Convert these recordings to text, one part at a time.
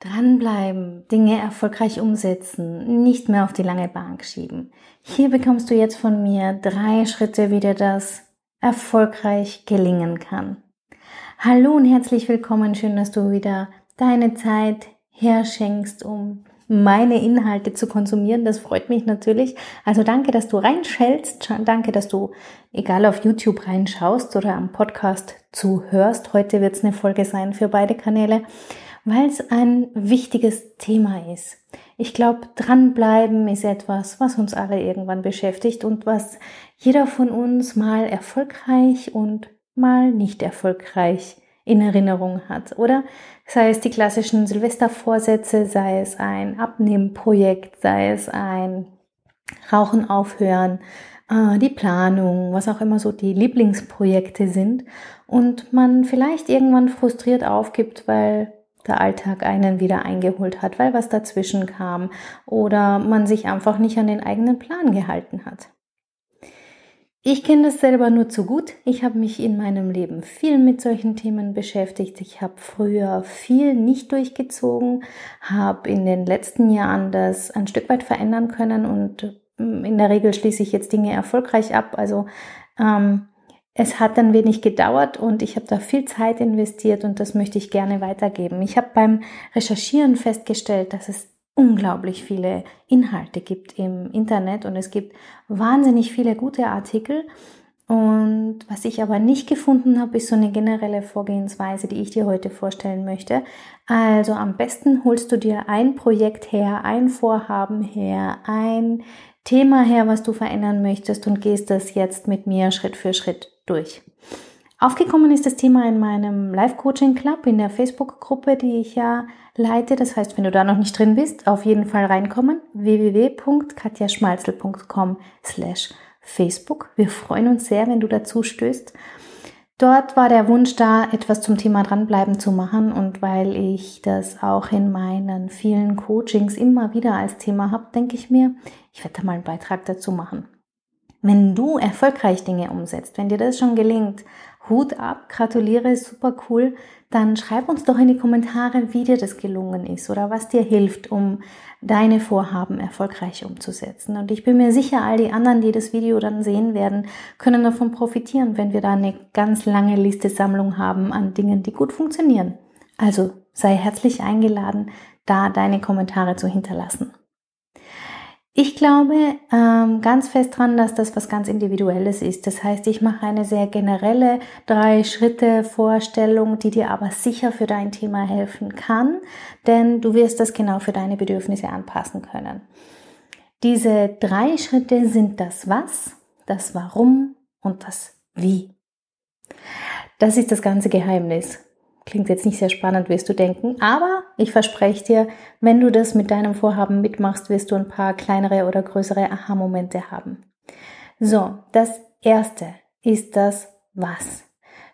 Dranbleiben, Dinge erfolgreich umsetzen, nicht mehr auf die lange Bank schieben. Hier bekommst du jetzt von mir drei Schritte, wie dir das erfolgreich gelingen kann. Hallo und herzlich willkommen, schön, dass du wieder deine Zeit herschenkst, um meine Inhalte zu konsumieren. Das freut mich natürlich. Also danke, dass du reinschältst. Danke, dass du, egal auf YouTube reinschaust oder am Podcast zuhörst. Heute wird es eine Folge sein für beide Kanäle weil es ein wichtiges Thema ist. Ich glaube, dranbleiben ist etwas, was uns alle irgendwann beschäftigt und was jeder von uns mal erfolgreich und mal nicht erfolgreich in Erinnerung hat, oder? Sei es die klassischen Silvestervorsätze, sei es ein Abnehmprojekt, sei es ein Rauchen aufhören, äh, die Planung, was auch immer so die Lieblingsprojekte sind und man vielleicht irgendwann frustriert aufgibt, weil der Alltag einen wieder eingeholt hat, weil was dazwischen kam oder man sich einfach nicht an den eigenen Plan gehalten hat. Ich kenne das selber nur zu gut. Ich habe mich in meinem Leben viel mit solchen Themen beschäftigt. Ich habe früher viel nicht durchgezogen, habe in den letzten Jahren das ein Stück weit verändern können und mm, in der Regel schließe ich jetzt Dinge erfolgreich ab. Also ähm, es hat ein wenig gedauert und ich habe da viel Zeit investiert und das möchte ich gerne weitergeben. Ich habe beim Recherchieren festgestellt, dass es unglaublich viele Inhalte gibt im Internet und es gibt wahnsinnig viele gute Artikel. Und was ich aber nicht gefunden habe, ist so eine generelle Vorgehensweise, die ich dir heute vorstellen möchte. Also am besten holst du dir ein Projekt her, ein Vorhaben her, ein Thema her, was du verändern möchtest und gehst das jetzt mit mir Schritt für Schritt durch. Aufgekommen ist das Thema in meinem Live-Coaching Club, in der Facebook-Gruppe, die ich ja leite. Das heißt, wenn du da noch nicht drin bist, auf jeden Fall reinkommen. www.katjaschmalzel.com slash Facebook. Wir freuen uns sehr, wenn du dazu stößt. Dort war der Wunsch da, etwas zum Thema dranbleiben zu machen und weil ich das auch in meinen vielen Coachings immer wieder als Thema habe, denke ich mir, ich werde da mal einen Beitrag dazu machen. Wenn du erfolgreich Dinge umsetzt, wenn dir das schon gelingt, Hut ab, gratuliere, super cool, dann schreib uns doch in die Kommentare, wie dir das gelungen ist oder was dir hilft, um deine Vorhaben erfolgreich umzusetzen. Und ich bin mir sicher, all die anderen, die das Video dann sehen werden, können davon profitieren, wenn wir da eine ganz lange Liste Sammlung haben an Dingen, die gut funktionieren. Also sei herzlich eingeladen, da deine Kommentare zu hinterlassen. Ich glaube ähm, ganz fest dran, dass das was ganz Individuelles ist. Das heißt, ich mache eine sehr generelle drei Schritte Vorstellung, die dir aber sicher für dein Thema helfen kann, denn du wirst das genau für deine Bedürfnisse anpassen können. Diese drei Schritte sind das Was, das Warum und das Wie. Das ist das ganze Geheimnis. Klingt jetzt nicht sehr spannend, wirst du denken, aber ich verspreche dir, wenn du das mit deinem Vorhaben mitmachst, wirst du ein paar kleinere oder größere Aha-Momente haben. So, das erste ist das Was.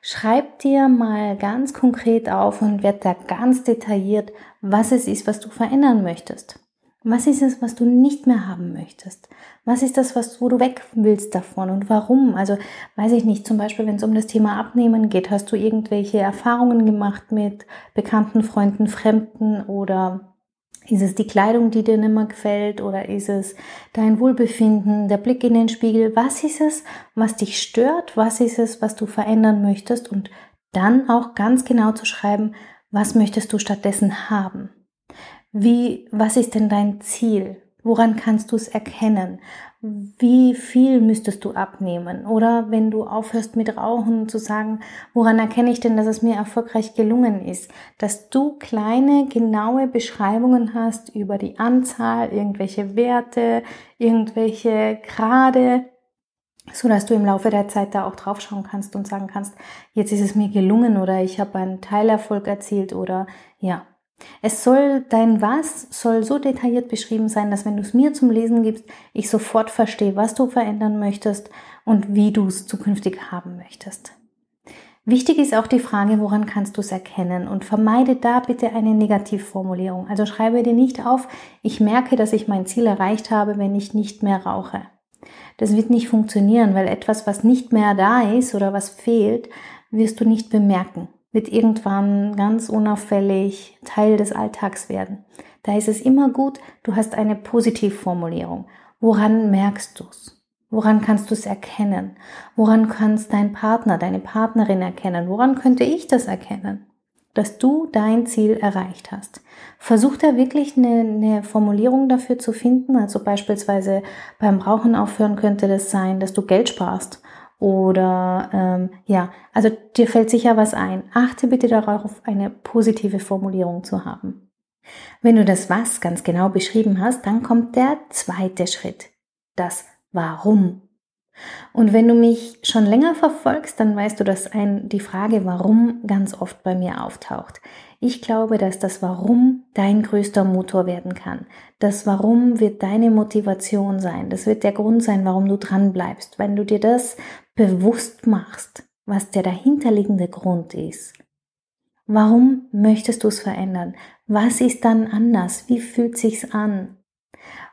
Schreib dir mal ganz konkret auf und werd da ganz detailliert, was es ist, was du verändern möchtest. Was ist es, was du nicht mehr haben möchtest? Was ist das, was, wo du weg willst davon und warum? Also weiß ich nicht, zum Beispiel, wenn es um das Thema Abnehmen geht, hast du irgendwelche Erfahrungen gemacht mit bekannten Freunden, Fremden oder ist es die Kleidung, die dir nicht mehr gefällt oder ist es dein Wohlbefinden, der Blick in den Spiegel? Was ist es, was dich stört? Was ist es, was du verändern möchtest? Und dann auch ganz genau zu schreiben, was möchtest du stattdessen haben? Wie, was ist denn dein Ziel? Woran kannst du es erkennen? Wie viel müsstest du abnehmen? Oder wenn du aufhörst mit Rauchen, zu sagen, woran erkenne ich denn, dass es mir erfolgreich gelungen ist? Dass du kleine, genaue Beschreibungen hast über die Anzahl, irgendwelche Werte, irgendwelche Grade, so dass du im Laufe der Zeit da auch draufschauen kannst und sagen kannst, jetzt ist es mir gelungen oder ich habe einen Teilerfolg erzielt oder ja, Es soll, dein Was soll so detailliert beschrieben sein, dass wenn du es mir zum Lesen gibst, ich sofort verstehe, was du verändern möchtest und wie du es zukünftig haben möchtest. Wichtig ist auch die Frage, woran kannst du es erkennen und vermeide da bitte eine Negativformulierung. Also schreibe dir nicht auf, ich merke, dass ich mein Ziel erreicht habe, wenn ich nicht mehr rauche. Das wird nicht funktionieren, weil etwas, was nicht mehr da ist oder was fehlt, wirst du nicht bemerken, wird irgendwann ganz unauffällig Teil des Alltags werden. Da ist es immer gut, du hast eine Positivformulierung. Woran merkst du's? Woran kannst du es erkennen? Woran kannst dein Partner, deine Partnerin erkennen? Woran könnte ich das erkennen? Dass du dein Ziel erreicht hast. Versuch da wirklich eine, eine Formulierung dafür zu finden. Also beispielsweise beim Rauchen aufhören könnte das sein, dass du Geld sparst. Oder ähm, ja, also dir fällt sicher was ein. Achte bitte darauf, eine positive Formulierung zu haben. Wenn du das Was ganz genau beschrieben hast, dann kommt der zweite Schritt. Das Warum? Und wenn du mich schon länger verfolgst, dann weißt du, dass ein, die Frage Warum ganz oft bei mir auftaucht. Ich glaube, dass das Warum dein größter Motor werden kann. Das Warum wird deine Motivation sein. Das wird der Grund sein, warum du dran bleibst. Wenn du dir das bewusst machst, was der dahinterliegende Grund ist. Warum möchtest du es verändern? Was ist dann anders? Wie fühlt sich's an?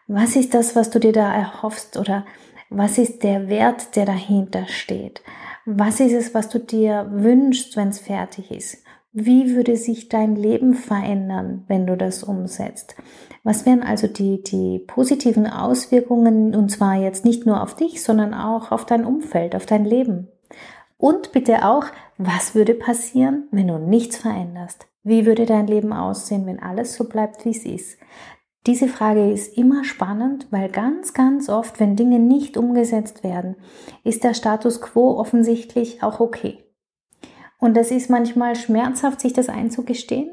Was ist das, was du dir da erhoffst oder was ist der Wert, der dahinter steht? Was ist es, was du dir wünschst, wenn es fertig ist? Wie würde sich dein Leben verändern, wenn du das umsetzt? Was wären also die, die positiven Auswirkungen, und zwar jetzt nicht nur auf dich, sondern auch auf dein Umfeld, auf dein Leben? Und bitte auch, was würde passieren, wenn du nichts veränderst? Wie würde dein Leben aussehen, wenn alles so bleibt, wie es ist? Diese Frage ist immer spannend, weil ganz, ganz oft, wenn Dinge nicht umgesetzt werden, ist der Status quo offensichtlich auch okay. Und es ist manchmal schmerzhaft, sich das einzugestehen,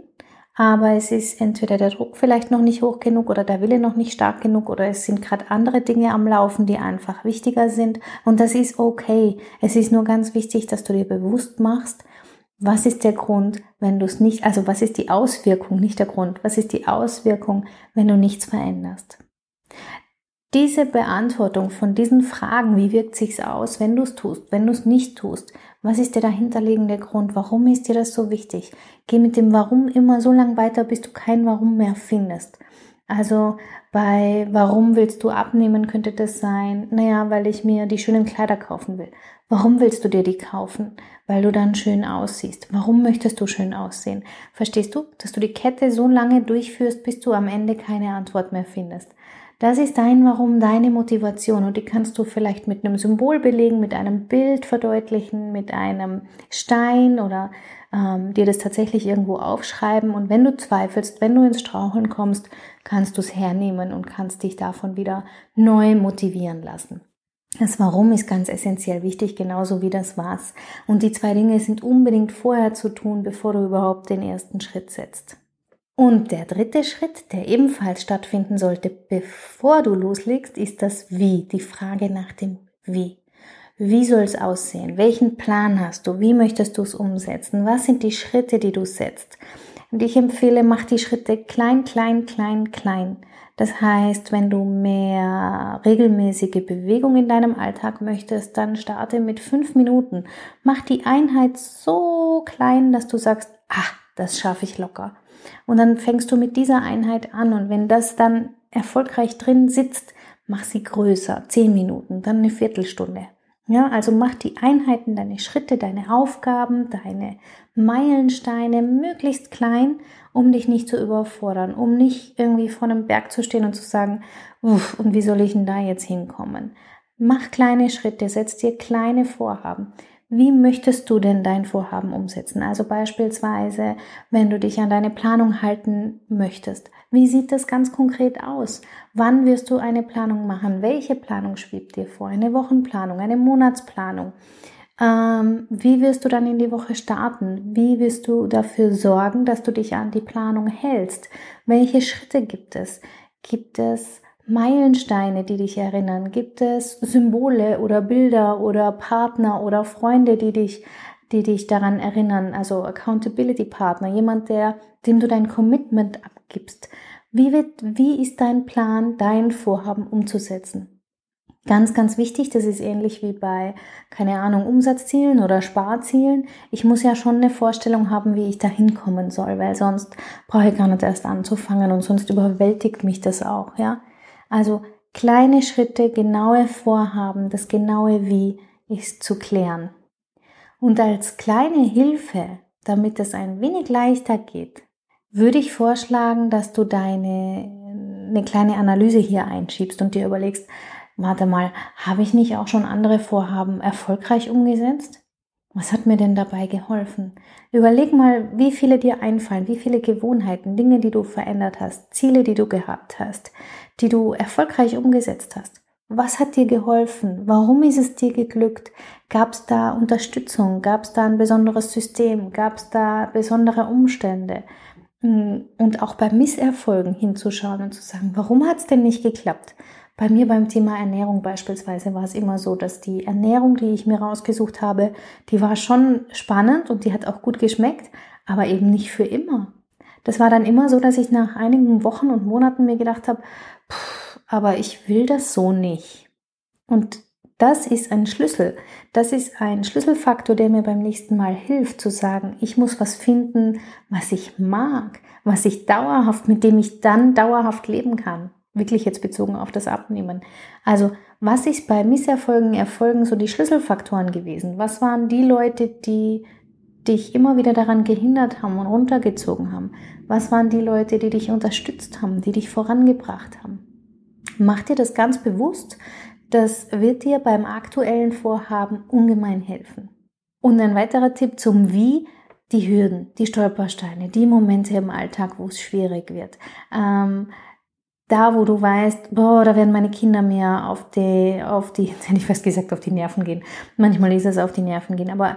aber es ist entweder der Druck vielleicht noch nicht hoch genug oder der Wille noch nicht stark genug oder es sind gerade andere Dinge am Laufen, die einfach wichtiger sind und das ist okay. Es ist nur ganz wichtig, dass du dir bewusst machst, was ist der Grund, wenn du es nicht, also was ist die Auswirkung, nicht der Grund, was ist die Auswirkung, wenn du nichts veränderst? Diese Beantwortung von diesen Fragen, wie wirkt sich's aus, wenn du es tust, wenn du es nicht tust, was ist der dahinterliegende Grund, warum ist dir das so wichtig? Geh mit dem Warum immer so lang weiter, bis du kein Warum mehr findest. Also bei warum willst du abnehmen könnte das sein, naja, weil ich mir die schönen Kleider kaufen will. Warum willst du dir die kaufen? Weil du dann schön aussiehst. Warum möchtest du schön aussehen? Verstehst du, dass du die Kette so lange durchführst, bis du am Ende keine Antwort mehr findest? Das ist dein Warum, deine Motivation und die kannst du vielleicht mit einem Symbol belegen, mit einem Bild verdeutlichen, mit einem Stein oder ähm, dir das tatsächlich irgendwo aufschreiben. Und wenn du zweifelst, wenn du ins Straucheln kommst, kannst du es hernehmen und kannst dich davon wieder neu motivieren lassen. Das Warum ist ganz essentiell wichtig, genauso wie das Was. Und die zwei Dinge sind unbedingt vorher zu tun, bevor du überhaupt den ersten Schritt setzt. Und der dritte Schritt, der ebenfalls stattfinden sollte, bevor du loslegst, ist das Wie, die Frage nach dem Wie. Wie soll es aussehen? Welchen Plan hast du? Wie möchtest du es umsetzen? Was sind die Schritte, die du setzt? Und ich empfehle, mach die Schritte klein, klein, klein, klein. Das heißt, wenn du mehr regelmäßige Bewegung in deinem Alltag möchtest, dann starte mit fünf Minuten. Mach die Einheit so klein, dass du sagst, ah, das schaffe ich locker. Und dann fängst du mit dieser Einheit an und wenn das dann erfolgreich drin sitzt, mach sie größer, zehn Minuten, dann eine Viertelstunde. Ja, also mach die Einheiten, deine Schritte, deine Aufgaben, deine Meilensteine möglichst klein, um dich nicht zu überfordern, um nicht irgendwie vor einem Berg zu stehen und zu sagen, uff, und wie soll ich denn da jetzt hinkommen? Mach kleine Schritte, setz dir kleine Vorhaben. Wie möchtest du denn dein Vorhaben umsetzen? Also beispielsweise, wenn du dich an deine Planung halten möchtest. Wie sieht das ganz konkret aus? Wann wirst du eine Planung machen? Welche Planung schwebt dir vor? Eine Wochenplanung, eine Monatsplanung? Ähm, wie wirst du dann in die Woche starten? Wie wirst du dafür sorgen, dass du dich an die Planung hältst? Welche Schritte gibt es? Gibt es Meilensteine, die dich erinnern? Gibt es Symbole oder Bilder oder Partner oder Freunde, die dich die dich daran erinnern, also Accountability Partner, jemand, der, dem du dein Commitment abgibst. Wie wird, wie ist dein Plan, dein Vorhaben umzusetzen? Ganz, ganz wichtig, das ist ähnlich wie bei, keine Ahnung, Umsatzzielen oder Sparzielen. Ich muss ja schon eine Vorstellung haben, wie ich da hinkommen soll, weil sonst brauche ich gar nicht erst anzufangen und sonst überwältigt mich das auch, ja. Also kleine Schritte, genaue Vorhaben, das genaue Wie ist zu klären. Und als kleine Hilfe, damit es ein wenig leichter geht, würde ich vorschlagen, dass du deine, eine kleine Analyse hier einschiebst und dir überlegst, warte mal, habe ich nicht auch schon andere Vorhaben erfolgreich umgesetzt? Was hat mir denn dabei geholfen? Überleg mal, wie viele dir einfallen, wie viele Gewohnheiten, Dinge, die du verändert hast, Ziele, die du gehabt hast, die du erfolgreich umgesetzt hast. Was hat dir geholfen? Warum ist es dir geglückt? Gab es da Unterstützung? Gab es da ein besonderes System? Gab es da besondere Umstände? Hm, und auch bei Misserfolgen hinzuschauen und zu sagen, warum hat es denn nicht geklappt? Bei mir beim Thema Ernährung beispielsweise war es immer so, dass die Ernährung, die ich mir rausgesucht habe, die war schon spannend und die hat auch gut geschmeckt, aber eben nicht für immer. Das war dann immer so, dass ich nach einigen Wochen und Monaten mir gedacht habe, aber ich will das so nicht. Und das ist ein Schlüssel. Das ist ein Schlüsselfaktor, der mir beim nächsten Mal hilft zu sagen, ich muss was finden, was ich mag, was ich dauerhaft, mit dem ich dann dauerhaft leben kann wirklich jetzt bezogen auf das Abnehmen. Also, was ist bei Misserfolgen, Erfolgen so die Schlüsselfaktoren gewesen? Was waren die Leute, die dich immer wieder daran gehindert haben und runtergezogen haben? Was waren die Leute, die dich unterstützt haben, die dich vorangebracht haben? Mach dir das ganz bewusst. Das wird dir beim aktuellen Vorhaben ungemein helfen. Und ein weiterer Tipp zum Wie, die Hürden, die Stolpersteine, die Momente im Alltag, wo es schwierig wird. Ähm, da, wo du weißt, boah, da werden meine Kinder mir auf die, auf die, hätte ich fast gesagt, auf die Nerven gehen. Manchmal ist es auf die Nerven gehen, aber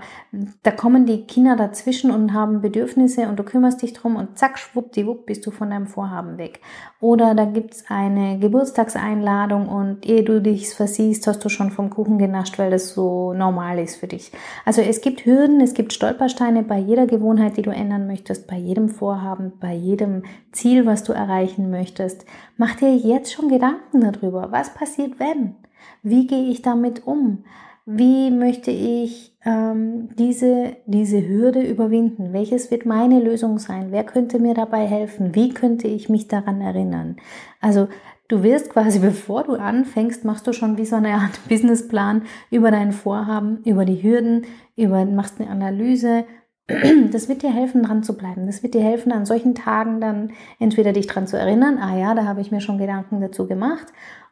da kommen die Kinder dazwischen und haben Bedürfnisse und du kümmerst dich drum und zack, schwuppdiwupp bist du von deinem Vorhaben weg. Oder da gibt's eine Geburtstagseinladung und ehe du dich versiehst, hast du schon vom Kuchen genascht, weil das so normal ist für dich. Also es gibt Hürden, es gibt Stolpersteine bei jeder Gewohnheit, die du ändern möchtest, bei jedem Vorhaben, bei jedem Ziel, was du erreichen möchtest. Mach dir jetzt schon Gedanken darüber. Was passiert, wenn? Wie gehe ich damit um? Wie möchte ich ähm, diese, diese Hürde überwinden? Welches wird meine Lösung sein? Wer könnte mir dabei helfen? Wie könnte ich mich daran erinnern? Also du wirst quasi, bevor du anfängst, machst du schon wie so eine Art Businessplan über dein Vorhaben, über die Hürden, über, machst eine Analyse das wird dir helfen, dran zu bleiben. Das wird dir helfen, an solchen Tagen dann entweder dich dran zu erinnern, ah ja, da habe ich mir schon Gedanken dazu gemacht,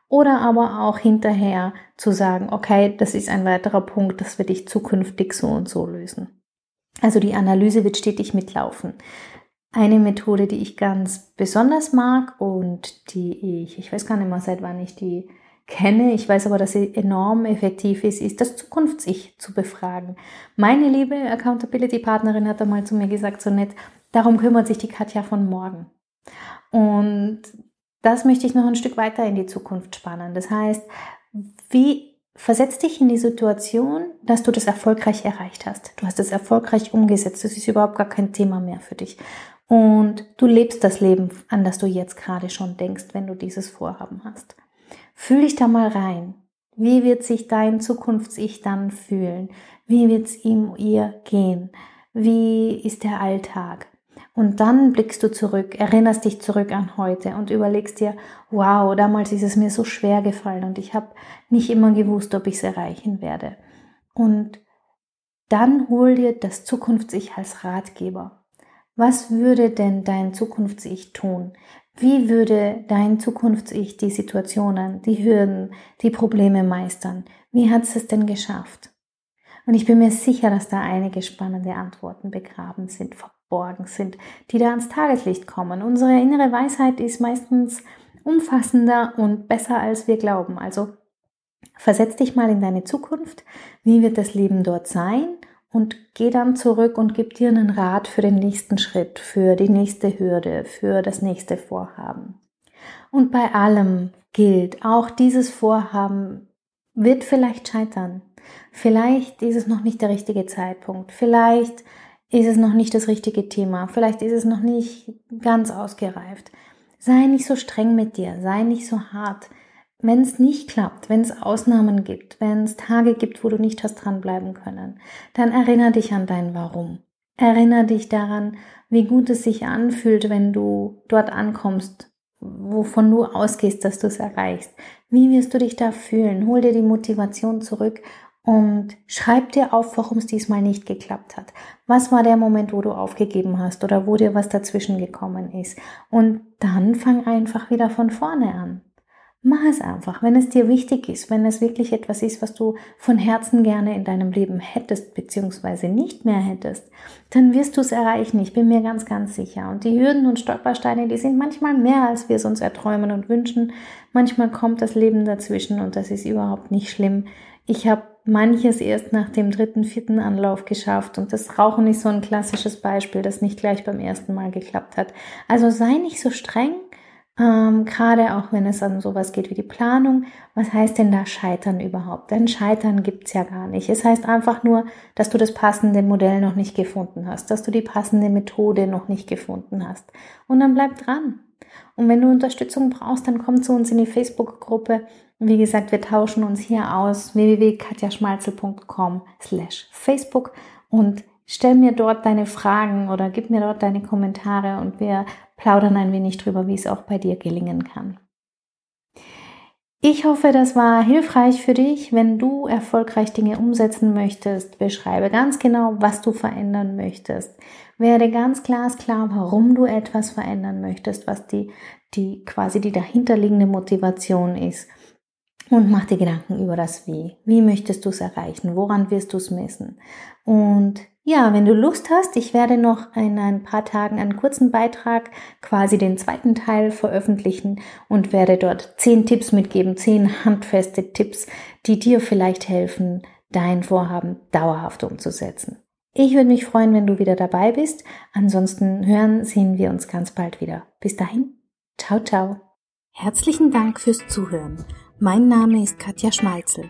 oder aber auch hinterher zu sagen, okay, das ist ein weiterer Punkt, das werde ich zukünftig so und so lösen. Also die Analyse wird stetig mitlaufen. Eine Methode, die ich ganz besonders mag und die ich, ich weiß gar nicht mehr, seit wann ich die kenne, ich weiß aber, dass sie enorm effektiv ist, ist das Zukunfts-Ich zu befragen. Meine liebe Accountability-Partnerin hat einmal zu mir gesagt, so nett, darum kümmert sich die Katja von morgen. Und das möchte ich noch ein Stück weiter in die Zukunft spannen. Das heißt, wie versetz dich in die Situation, dass du das erfolgreich erreicht hast. Du hast es erfolgreich umgesetzt. Das ist überhaupt gar kein Thema mehr für dich. Und du lebst das Leben, an das du jetzt gerade schon denkst, wenn du dieses Vorhaben hast. Fühl dich da mal rein. Wie wird sich dein Zukunfts-Ich dann fühlen? Wie wird es ihm, ihr gehen? Wie ist der Alltag? Und dann blickst du zurück, erinnerst dich zurück an heute und überlegst dir, wow, damals ist es mir so schwer gefallen und ich habe nicht immer gewusst, ob ich es erreichen werde. Und dann hol dir das Zukunfts-Ich als Ratgeber. Was würde denn dein Zukunfts-Ich tun? Wie würde dein Zukunfts-Ich die Situationen, die Hürden, die Probleme meistern? Wie hat es denn geschafft? Und ich bin mir sicher, dass da einige spannende Antworten begraben sind, verborgen sind, die da ans Tageslicht kommen. Unsere innere Weisheit ist meistens umfassender und besser, als wir glauben. Also versetz dich mal in deine Zukunft. Wie wird das Leben dort sein? Und geh dann zurück und gib dir einen Rat für den nächsten Schritt, für die nächste Hürde, für das nächste Vorhaben. Und bei allem gilt, auch dieses Vorhaben wird vielleicht scheitern. Vielleicht ist es noch nicht der richtige Zeitpunkt. Vielleicht ist es noch nicht das richtige Thema. Vielleicht ist es noch nicht ganz ausgereift. Sei nicht so streng mit dir. Sei nicht so hart. Wenn es nicht klappt, wenn es Ausnahmen gibt, wenn es Tage gibt, wo du nicht hast dranbleiben können, dann erinnere dich an dein Warum. Erinnere dich daran, wie gut es sich anfühlt, wenn du dort ankommst, wovon du ausgehst, dass du es erreichst. Wie wirst du dich da fühlen? Hol dir die Motivation zurück und schreib dir auf, warum es diesmal nicht geklappt hat. Was war der Moment, wo du aufgegeben hast oder wo dir was dazwischen gekommen ist? Und dann fang einfach wieder von vorne an. Mach es einfach, wenn es dir wichtig ist, wenn es wirklich etwas ist, was du von Herzen gerne in deinem Leben hättest, beziehungsweise nicht mehr hättest, dann wirst du es erreichen. Ich bin mir ganz, ganz sicher. Und die Hürden und Stolpersteine, die sind manchmal mehr, als wir es uns erträumen und wünschen. Manchmal kommt das Leben dazwischen und das ist überhaupt nicht schlimm. Ich habe manches erst nach dem dritten, vierten Anlauf geschafft und das Rauchen ist so ein klassisches Beispiel, das nicht gleich beim ersten Mal geklappt hat. Also sei nicht so streng ähm, Gerade auch wenn es an sowas geht wie die Planung. Was heißt denn da Scheitern überhaupt? Denn Scheitern gibt's ja gar nicht. Es heißt einfach nur, dass du das passende Modell noch nicht gefunden hast, dass du die passende Methode noch nicht gefunden hast. Und dann bleib dran. Und wenn du Unterstützung brauchst, dann komm zu uns in die Facebook-Gruppe. Wie gesagt, wir tauschen uns hier aus www.katjaschmalzel.com slash Facebook und stell mir dort deine Fragen oder gib mir dort deine Kommentare und wir plaudern ein wenig drüber, wie es auch bei dir gelingen kann. Ich hoffe, das war hilfreich für dich. Wenn du erfolgreich Dinge umsetzen möchtest, beschreibe ganz genau, was du verändern möchtest. Werde ganz glasklar, warum du etwas verändern möchtest, was die, die quasi die dahinterliegende Motivation ist. Und mach dir Gedanken über das Wie. Wie möchtest du es erreichen? Woran wirst du es messen? Und ja, wenn du Lust hast, ich werde noch in ein paar Tagen einen kurzen Beitrag, quasi den zweiten Teil veröffentlichen und werde dort zehn Tipps mitgeben, zehn handfeste Tipps, die dir vielleicht helfen, dein Vorhaben dauerhaft umzusetzen. Ich würde mich freuen, wenn du wieder dabei bist. Ansonsten hören, sehen wir uns ganz bald wieder. Bis dahin. Ciao, ciao. Herzlichen Dank fürs Zuhören. Mein Name ist Katja Schmalzel.